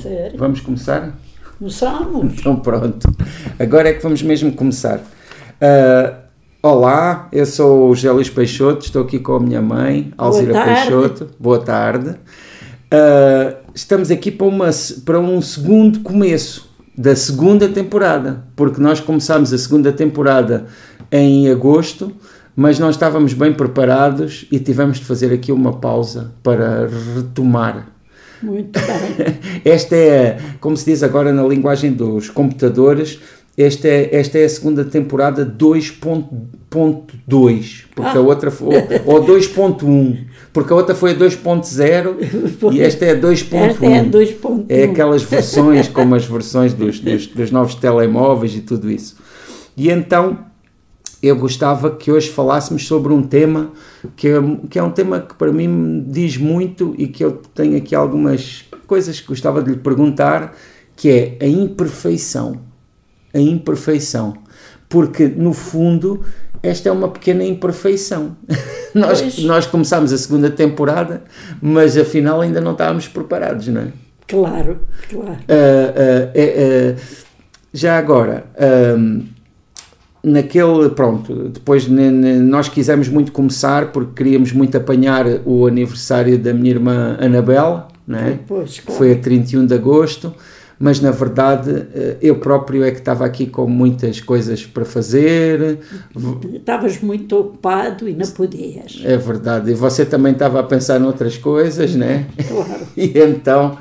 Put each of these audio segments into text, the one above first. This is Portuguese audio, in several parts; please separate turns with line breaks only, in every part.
Ser.
Vamos começar?
Começamos.
Então pronto. Agora é que vamos mesmo começar. Uh, olá, eu sou o José Luís Peixoto, estou aqui com a minha mãe, Alzira
tarde.
Peixoto. Boa tarde. Uh, estamos aqui para, uma, para um segundo começo da segunda temporada, porque nós começámos a segunda temporada em agosto, mas não estávamos bem preparados e tivemos de fazer aqui uma pausa para retomar.
Muito bem.
Esta é, como se diz agora na linguagem dos computadores, esta é, esta é a segunda temporada 2.2, porque a outra foi, ou 2.1, porque a outra foi a 2.0 e esta é a 2.1.
Esta é a 2.1.
É aquelas versões, como as versões dos, dos, dos novos telemóveis e tudo isso. E então eu gostava que hoje falássemos sobre um tema que é, que é um tema que para mim me diz muito e que eu tenho aqui algumas coisas que gostava de lhe perguntar, que é a imperfeição. A imperfeição. Porque, no fundo, esta é uma pequena imperfeição. nós,
Pois.
nós começámos a segunda temporada, mas afinal ainda não estávamos preparados, não é?
Claro, claro.
Ah, é, ah, já agora, naquele, pronto, depois nós quisemos muito começar porque queríamos muito apanhar o aniversário da minha irmã Anabela, não é?
Pois, claro.
Foi a 31 de agosto, mas na verdade eh, eu próprio é que estava aqui com muitas coisas para fazer,
Estavas muito ocupado e não podias.
é verdade, e você também estava a pensar noutras coisas, né?
Claro.
E então,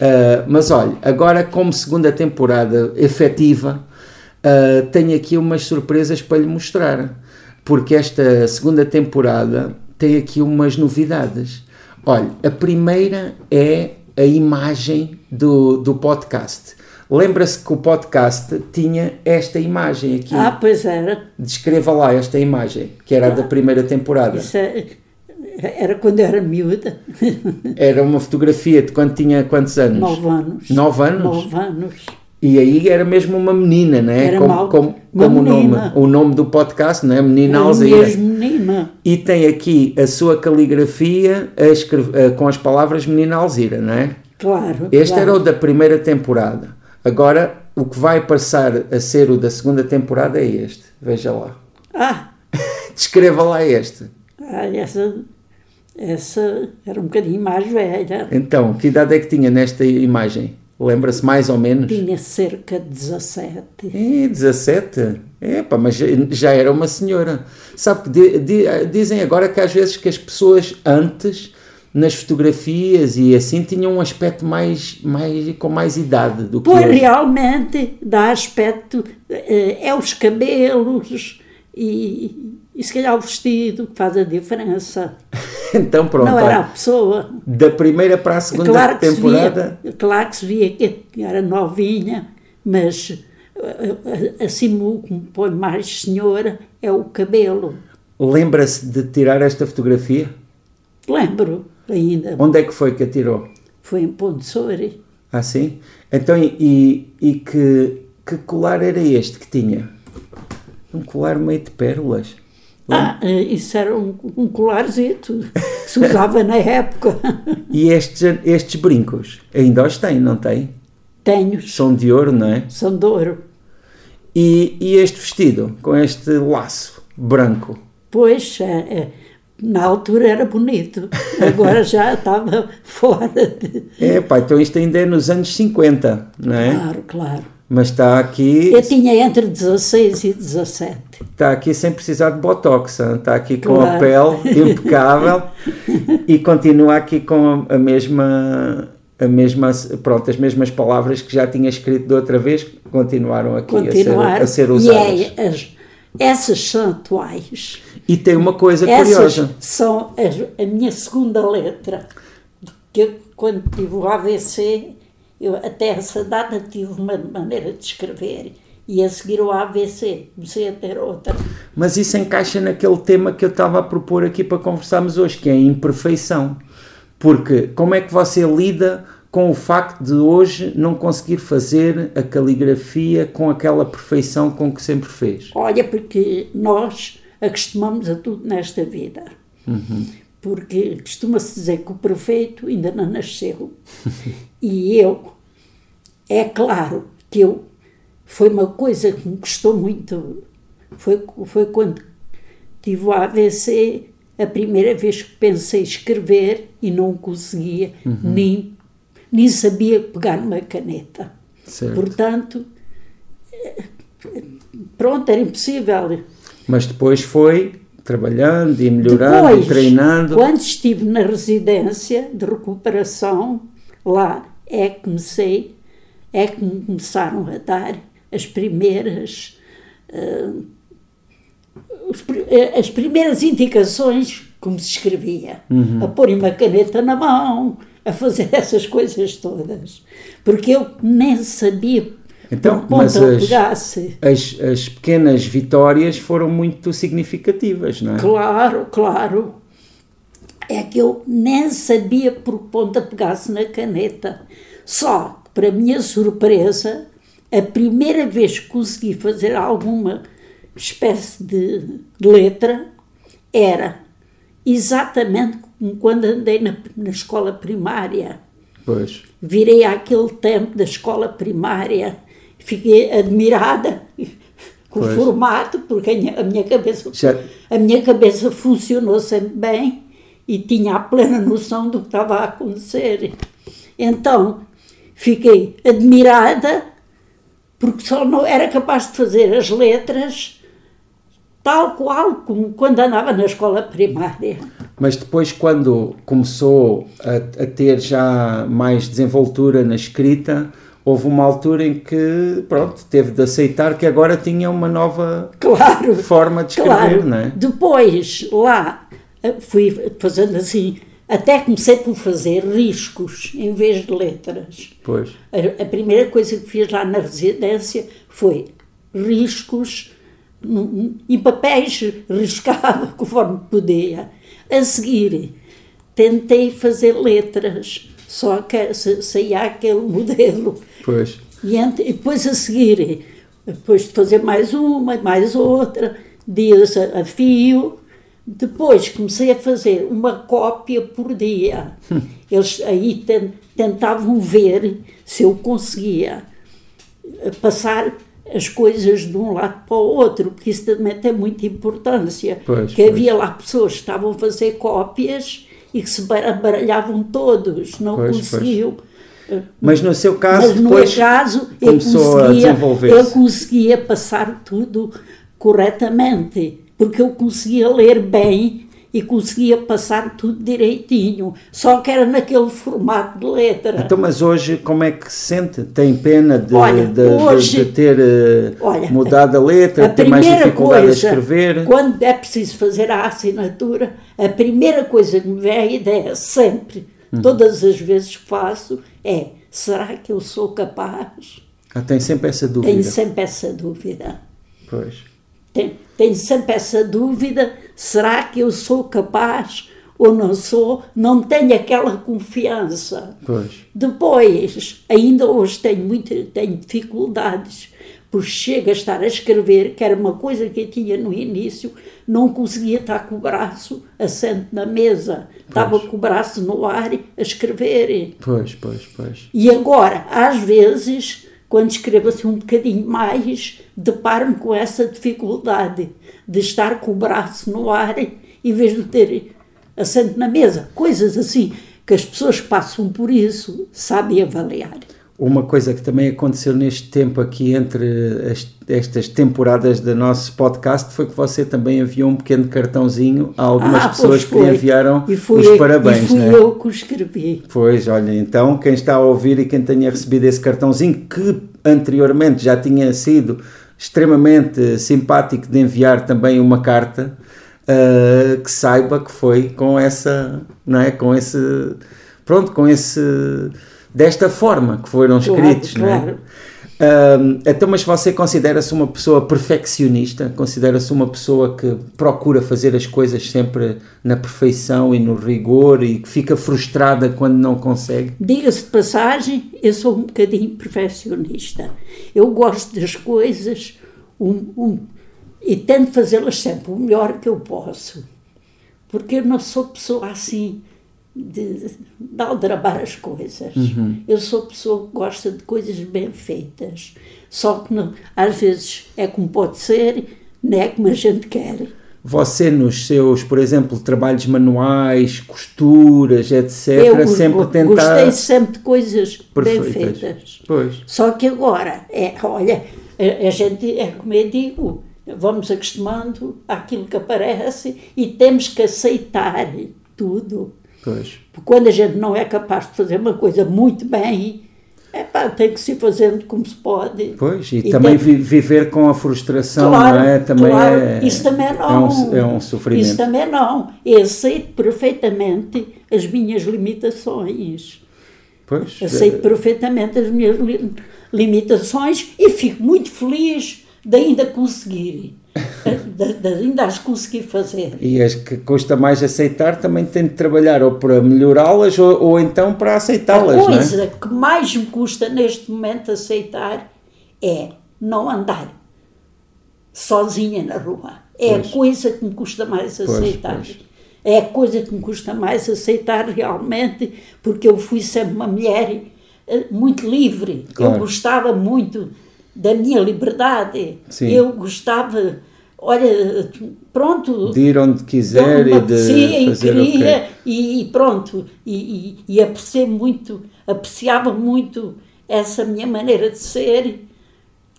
ah, mas olha, agora como segunda temporada efetiva, ah, tenho aqui umas surpresas para lhe mostrar, porque esta segunda temporada tem aqui umas novidades. Olha, a primeira é a imagem do, do podcast. Lembra-se que o podcast tinha esta imagem aqui.
Ah, pois era.
Descreva lá esta imagem, que era a da primeira temporada.
Isso é- era quando eu era miúda.
Era uma fotografia de quando tinha quantos anos?
Nove anos.
Nove anos?
Nove anos.
E aí era mesmo uma menina, né?
Era
como
mal-
como, como o, nome, o nome do podcast, não é? Menina
Era
Alzira.
mesmo menina.
E tem aqui a sua caligrafia a escrever- a- com as palavras Menina Alzira, não é?
Claro.
Este
claro.
era o da primeira temporada. Agora, o que vai passar a ser o da segunda temporada é este. Veja lá.
Ah,
Descreva lá este.
ah, essa, essa era um bocadinho mais velha.
Então, que idade é que tinha nesta imagem? Lembra-se mais ou menos?
Tinha cerca de 17.
É, 17? Epá, mas já- era uma senhora. Sabe que di- di- dizem agora que às vezes que as pessoas antes, nas fotografias e assim, tinham um aspecto mais, mais com mais idade do que
Pois
hoje.
realmente dá aspecto, eh, é os cabelos e, e se calhar o vestido que faz a diferença.
Então pronto,
Não era a pessoa.
da primeira para a segunda
Claro que, se
temporada,
via, claro que se via que era novinha, mas eh, eh, assim me põe mais senhora é o cabelo.
lembra-se de tirar esta fotografia?
Lembro ainda,
Onde é que foi que a tirou?
foi em Ponte Soure.
Ah, sim? Então, e, e, e que, que colar era este que tinha? Um colar meio de pérolas.
Ah, eh, isso era um, um colarzito que se usava na época.
E estes, estes brincos ainda os tem, não tem?
Tenho,
São de ouro, não é?
são de ouro.
E, e este vestido, com este laço branco.
Pois, é, é, na altura era bonito, agora já estava fora de.
É, pá, então isto ainda é nos anos 50, não é?
Claro, claro.
Mas está aqui,
Eu tinha entre 16 e 17.
está aqui sem precisar de botox, está aqui com a pele impecável e continua aqui com a, mesma. A mesma, pronto, as mesmas palavras que já tinha escrito da outra vez continuaram aqui a ser,
Continuar.
a ser
e
usadas.
é, as, essas são atuais.
E tem uma coisa
Essas
curiosa.
são as- a minha segunda letra. Que eu, quando tive o AVC, eu até essa data tive uma maneira de escrever. E a seguir o AVC comecei a ter outra.
Mas isso encaixa naquele tema que eu estava a propor aqui para conversarmos hoje, que é a imperfeição. Porque como é que você lida com o facto de hoje não conseguir fazer a caligrafia com aquela perfeição com que sempre fez?
Olha, porque nós acostumamos a tudo nesta vida. Porque costuma-se dizer que o prefeito ainda não nasceu. e eu, é claro que eu, foi uma coisa que me custou muito. Foi, foi quando tive o AVC, a primeira vez que pensei escrever e não conseguia, uhum. nem, nem sabia pegar numa caneta. Certo. Portanto, pronto, era impossível.
Mas depois foi trabalhando e melhorando Depois, e treinando.
Quando estive na residência de recuperação, lá é que comecei, é que me começaram a dar as primeiras uh, as primeiras indicações como se escrevia, uhum. a pôr uma caneta na mão, a fazer essas coisas todas, porque eu nem sabia então, mas as,
as, as, pequenas vitórias foram muito significativas, não é?
Claro, claro. É que eu nem sabia por ponta pegasse na caneta. Só, para minha surpresa, a primeira vez que consegui fazer alguma espécie de, de letra era exatamente como quando andei na, na escola primária.
Pois.
Virei àquele tempo da escola primária fiquei admirada com pois. o formato, porque a minha cabeça, a minha cabeça funcionou sempre bem e tinha a plena noção do que estava a acontecer. Então, fiquei admirada porque só não era capaz de fazer as letras tal qual como quando andava na escola primária.
Mas depois, quando começou a, a ter já mais desenvoltura na escrita, houve uma altura em que, pronto, teve de aceitar que agora tinha uma nova claro, forma de escrever, claro. não é?
Depois, lá, eh, fui fazendo assim, até comecei por fazer riscos em vez de letras.
Pois.
A, a primeira coisa que fiz lá na residência foi riscos em papéis, riscava conforme podia. A seguir, tentei fazer letras só que saía aquele modelo.
Pois.
E, e depois a seguir, depois de fazer mais uma, mais outra, dias a, a fio, depois comecei a fazer uma cópia por dia. Eles aí tentavam ver se eu conseguia eh, passar as coisas de um lado para o outro, porque isso também tem muita importância.
Pois,
que
pois.
havia lá pessoas que estavam a fazer cópias e que se baralhavam todos, não pois, conseguiam.
Pois. Mas no seu caso, Mas no
depois caso, eu conseguia, eu conseguia passar tudo corretamente, porque eu conseguia ler bem e conseguia passar tudo direitinho, só que era naquele formato de letra.
Então, mas hoje como é que se sente? Tem pena de, olha, de, hoje, de ter uh, olha, mudado a letra, de ter mais dificuldade coisa, a escrever?
Quando é preciso fazer a assinatura, a primeira coisa que me vem à ideia, sempre, uhum. todas as vezes que faço, é: será que eu sou capaz?
Ah, tem sempre essa dúvida.
Tem sempre essa dúvida.
Pois.
Tem, tem sempre essa dúvida: será que eu sou capaz ou não sou? Não tenho aquela confiança.
Pois.
Depois, ainda hoje tenho, muito, tenho dificuldades, porque chego a estar a escrever, que era uma coisa que eu tinha no início, não conseguia estar com o braço assente na mesa, pois. estava com o braço no ar a escrever.
Pois, pois, pois.
E agora, às vezes quando escrevo assim um bocadinho mais, deparo-me com essa dificuldade de estar com o braço no ar em vez de ter assento na mesa. Coisas assim que as pessoas que passam por isso sabem avaliar.
Uma coisa que também aconteceu neste tempo aqui entre as, estas temporadas do nosso podcast foi que você também enviou um pequeno cartãozinho a algumas ah, pessoas que lhe enviaram os eu, parabéns. E
fui
né?
eu que o escrevi.
Pois, olha, então quem está a ouvir e quem tenha recebido esse cartãozinho, que anteriormente já tinha sido extremamente simpático de enviar também uma carta, uh, que saiba que foi com essa, não é? Com esse, pronto, com esse desta forma que foram escritos, claro, claro. não é? Um, então, mas você considera-se uma pessoa perfeccionista? Considera-se uma pessoa que procura fazer as coisas sempre na perfeição e no rigor e que fica frustrada quando não consegue?
Diga-se de passagem, eu sou um bocadinho perfeccionista. Eu gosto das coisas um, um, e tento fazê-las sempre o melhor que eu posso. porque eu não sou pessoa assim de, de aldrabar as coisas.
Uhum.
Eu sou pessoa que gosta de coisas bem feitas. Só que não, às vezes é como pode ser, não é como a gente quer.
Você nos seus, por exemplo, trabalhos manuais, costuras, etc,
Eu
sempre tentar
gostei sempre de coisas bem
perfeitas.
feitas.
Pois.
Só que agora, é, olha, a, a gente, é como eu digo, vamos acostumando àquilo que aparece e temos que aceitar tudo.
Pois.
Porque quando a gente não é capaz de fazer uma coisa muito bem, é pá, tem que se fazendo como se pode.
Pois, e,
E
também
tem-
vi- viver com a frustração,
Claro,
não é? Também
claro,
é,
isso também
é
não.
um, é um sofrimento.
Isso também não. Eu aceito perfeitamente as minhas limitações.
Pois,
Aceito
eh,
perfeitamente as minhas li- limitações e fico muito feliz de ainda conseguir, ainda as conseguir fazer.
e as que custa mais aceitar também tem de trabalhar ou para melhorá-las ou, ou então para
A
aceitá-las, não é?
coisa que mais me custa neste momento aceitar é não andar sozinha na rua. É
Pois.
a coisa que me custa mais aceitar.
pois.
É a coisa que me custa mais aceitar realmente, porque eu fui sempre uma mulher eh, muito livre.
Claro.
Eu gostava muito da minha liberdade.
Sim.
Eu gostava, olha, pronto,
De ir onde quiser e de
e
fazer o que
queria e, pronto e, e, e apreciei muito apreciava muito essa minha maneira de ser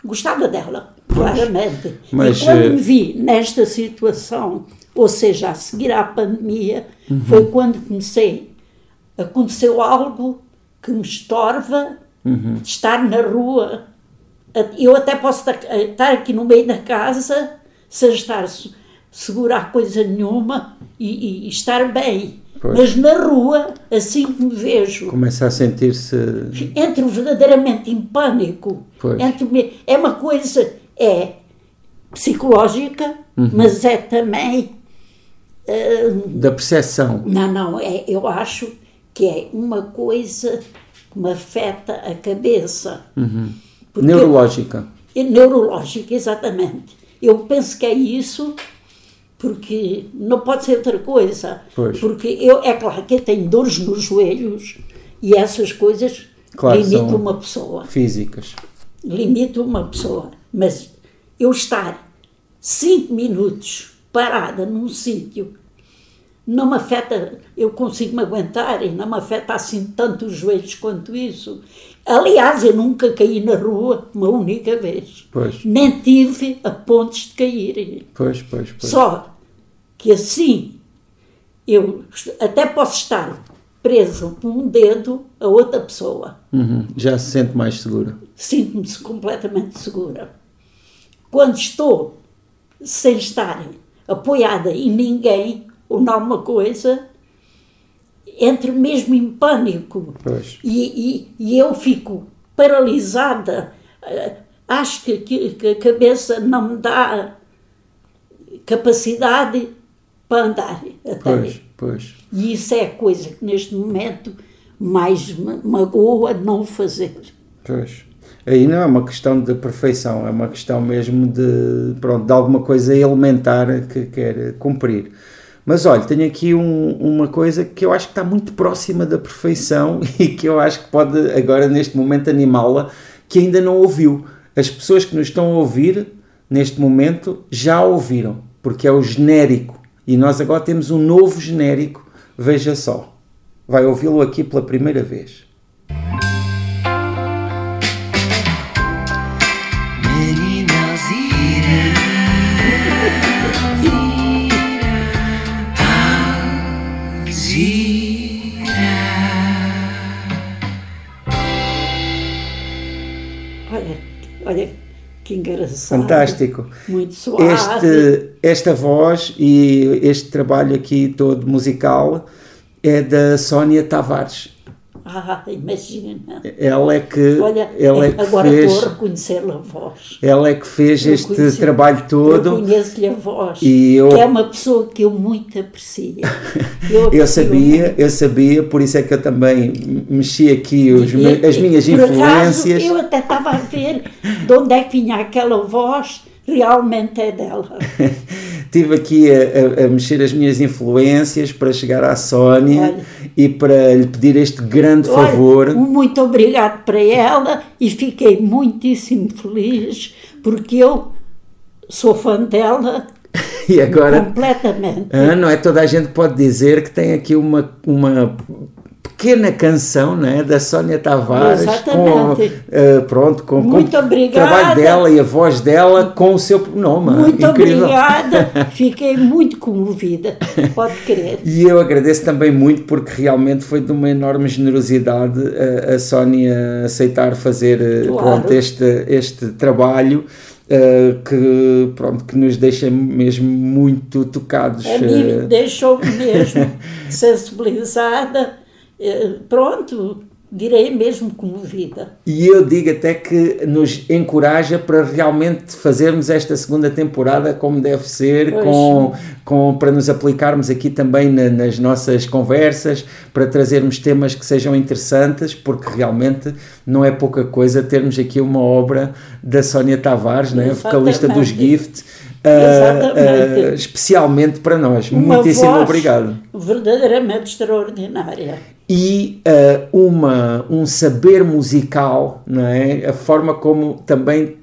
gostava dela claramente
Mas,
e quando
eh,
me vi nesta situação ou seja a seguir à pandemia
Uhum.
foi quando comecei aconteceu algo que me estorva
Uhum.
de estar na rua eu até posso estar estar aqui no meio da casa sem estar se- segurar coisa nenhuma e, e- estar bem.
Pois.
Mas na rua, assim que me vejo,
Começa a sentir-se.
entro verdadeiramente em pânico.
Pois.
Entro é uma coisa, é psicológica,
Uhum.
mas é também. ah,
da percepção.
não, não, é, eu acho que é uma coisa que me afeta a cabeça. Porque-
Neurológica.
É neurológica, exatamente. Eu penso que é isso, porque não pode ser outra coisa.
Pois.
Porque eu, é claro que eu tenho dores nos joelhos e essas coisas
Claro,
limitam uma pessoa.
Físicas.
Limitam uma pessoa. Mas eu estar cinco minutos parada num sítio não me afeta, eu consigo me aguentar e não me afeta assim tanto os joelhos quanto isso. Aliás, eu nunca caí na rua uma única vez.
Pois.
Nem tive a pontos de cair.
Pois, pois, pois.
Só que assim eu até posso estar preso com um dedo a outra pessoa.
Uhum. Já se sente mais segura.
Sinto-me completamente segura. Quando estou sem estar apoiada em ninguém ou alguma coisa, entro mesmo em pânico. E, e, e eu fico paralisada. Eh, Acho que, que, a cabeça não me dá capacidade para andar. Até.
Pois, pois.
E isso é a coisa que neste momento mais me magoa não fazer.
Pois. Aí não é uma questão de perfeição, é uma questão mesmo de, pronto, de alguma coisa elementar que quer cumprir. Mas olha, tenho aqui um- uma coisa que eu acho que está muito próxima da perfeição e que eu acho que pode agora neste momento animá-la, que ainda não ouviu. As pessoas que nos estão a ouvir neste momento já ouviram, porque é o genérico. E nós agora temos um novo genérico, veja só. Vai ouvi-lo aqui pela primeira vez. Fantástico.
Muito suave.
Este, esta voz e este trabalho aqui todo musical é da Sónia Tavares.
Ah, imagina.
Ela é que,
Olha,
ela é que
agora
fez,
estou a reconhecer-lhe a voz.
ela é que fez
Eu
este trabalho todo.
Eu conheço-lhe a voz.
E eu-
Que é uma pessoa que eu muito aprecio. Eu,
Eu sabia, eu sabia, por isso é que eu também mexi aqui os
E-
as minhas
por acaso,
influências.
eu até estava a ver de onde é que vinha aquela voz, realmente é dela.
tive aqui a, a- a mexer as minhas influências para chegar à Sónia
Olha.
e para lhe pedir este grande
Olha,
favor.
muito obrigado para ela e fiquei muitíssimo feliz porque eu sou fã dela
E agora,
completamente.
ah, não é toda a gente pode dizer que tem aqui uma, uma pequena canção não é, da Sónia Tavares com,
Exatamente.
ah, pronto, com, com o trabalho dela e a voz dela com o seu nome.
Muito
Incrível.
obrigada, fiquei muito comovida, pode crer.
E eu agradeço também muito porque realmente foi de uma enorme generosidade a, a Sónia aceitar fazer eh,
Claro.
pronto, este, este trabalho eh, que, pronto, que nos deixa mesmo muito tocados.
A mim
eh,
deixou-me mesmo sensibilizada, eh, pronto, direi mesmo comovida.
E eu digo até que nos encoraja para realmente fazermos esta segunda temporada como deve ser,
Pois.
com, com, para nos aplicarmos aqui também na- nas nossas conversas, para trazermos temas que sejam interessantes, porque realmente não é pouca coisa termos aqui uma obra da Sónia Tavares, né, vocalista dos. Gift, ah, especialmente para nós.
Uma
Muitíssimo obrigado
verdadeiramente extraordinária.
e uh, uma, um saber musical, não é? A forma como também.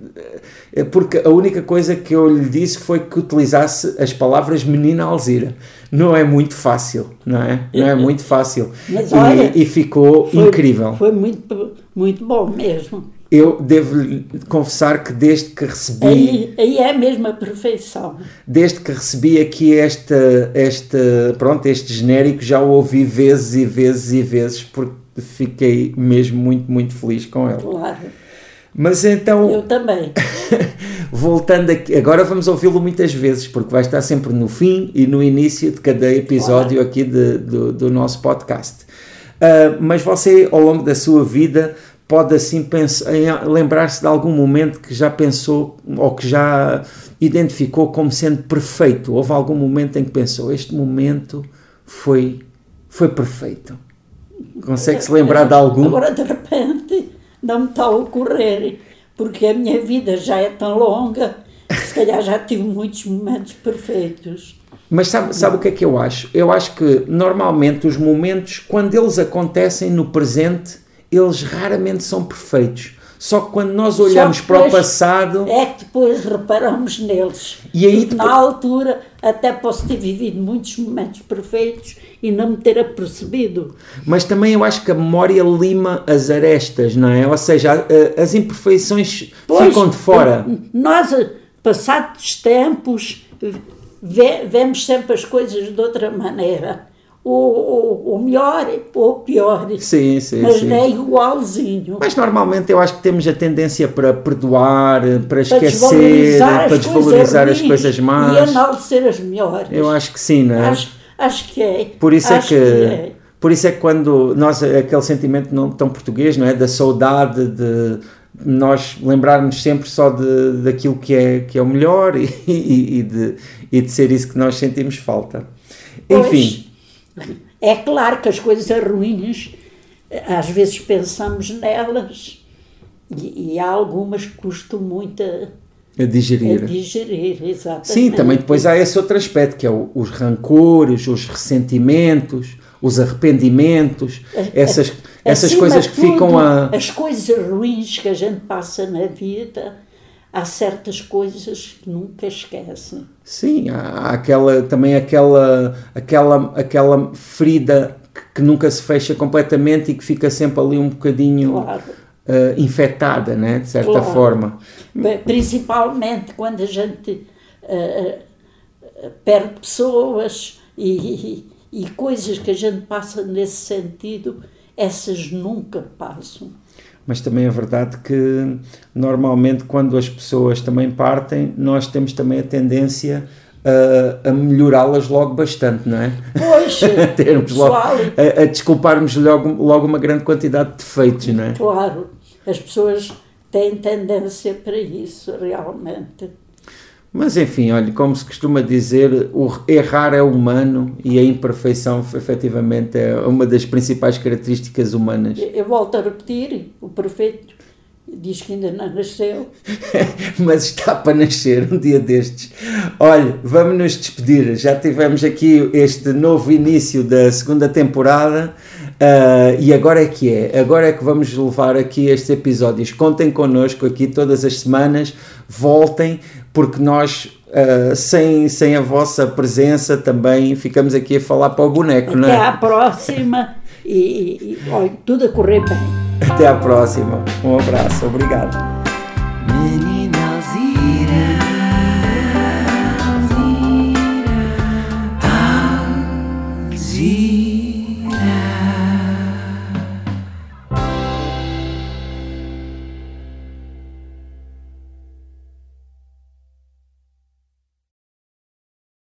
uh, Porque a única coisa que eu lhe disse foi que utilizasse as palavras menina Alzira. Não é muito fácil, não é? Não é muito fácil.
Mas
E-
olha,
e, ficou
Foi-
incrível.
Foi muito, muito bom mesmo.
Eu devo lhe confessar que desde que recebi.
Aí, aí é mesmo a perfeição.
desde que recebi aqui esta, esta, pronto, este genérico, já o ouvi vezes e vezes e vezes, porque fiquei mesmo muito, muito feliz com ele.
Claro,
Mas então,
eu também.
voltando aqui, agora vamos ouvi-lo muitas vezes, porque vai estar sempre no fim e no início de cada episódio aqui de- do, do nosso podcast. Ah, mas você, ao longo da sua vida, pode assim lembrar-se de algum momento que já pensou ou que já identificou como sendo perfeito? Houve algum momento em que pensou, este momento foi, foi perfeito? Consegue-se lembrar de algum?
Agora, de repente, não me está a ocorrer, porque a minha vida já é tão longa, que se calhar já tive muitos momentos perfeitos.
Mas sabe, sabe o que é que eu acho? Eu acho que normalmente os momentos, quando eles acontecem no presente, eles raramente são perfeitos. Só que quando nós olhamos
Só
para o
depois
passado,
É que depois reparamos neles.
E aí depois-
na altura até posso ter vivido muitos momentos perfeitos e não me ter apercebido.
mas também eu acho que a memória lima as arestas, não é? Ou seja, as imperfeições
Pois,
ficam de fora.
Nós, passados tempos, ve- vemos sempre as coisas de outra maneira. O, o, melhor ou o pior.
Sim, sim,
mas
sim.
não é igualzinho.
Mas normalmente eu acho que temos a tendência para perdoar, para
para
esquecer,
desvalorizar,
para
as,
desvalorizar
coisas
as coisas más.
E enaltecer as melhores.
Eu acho que sim, não é?
Acho, acho que é.
Por isso é
Acho
que,
é.
por isso é que quando nós aquele sentimento não tão português, não é, da saudade de nós lembrarmos sempre só de daquilo que é que é o melhor e, e, e de e de ser isso que nós sentimos falta.
Pois,
Enfim,
É claro que as coisas ruins, às vezes pensamos nelas e, e há algumas que custam muito a,
a
a
digerir.
digerir, exatamente.
Sim, também depois há esse outro aspecto que é o- os rancores, os ressentimentos, os arrependimentos, essas essas coisas que ficam
tudo,
a
As coisas ruins que a gente passa na vida, há certas coisas que nunca esquece.
Sim, há aquela, também aquela, aquela, aquela ferida que, nunca se fecha completamente e que fica sempre ali um bocadinho
Claro.
eh, infectada, né? de certa
Claro.
forma.
Principalmente quando a gente eh, perde pessoas e, e, e coisas que a gente passa nesse sentido, essas nunca passam.
Mas também é verdade que normalmente quando as pessoas também partem, nós temos também a tendência a, a melhorá-las logo bastante, não é?
Pois,
A termos logo, a, a desculparmos logo, logo uma grande quantidade de defeitos, não é?
claro, as pessoas têm tendência para isso, realmente.
Mas enfim, olha, como se costuma dizer, o errar é humano e a imperfeição efetivamente é uma das principais características humanas.
Eu volto a repetir, o perfeito Diz que ainda não nasceu.
mas está para nascer um dia destes. Olha, vamos nos despedir. Já tivemos aqui este novo início da segunda temporada. Uh, e agora é que é, agora é que vamos levar aqui estes episódios. Contem connosco aqui todas as semanas, voltem, porque nós, uh, sem, sem a vossa presença, também ficamos aqui a falar para o boneco,
Até
não é?
à próxima e, e, e olha, tudo a correr bem.
Até à próxima. Um abraço, obrigado.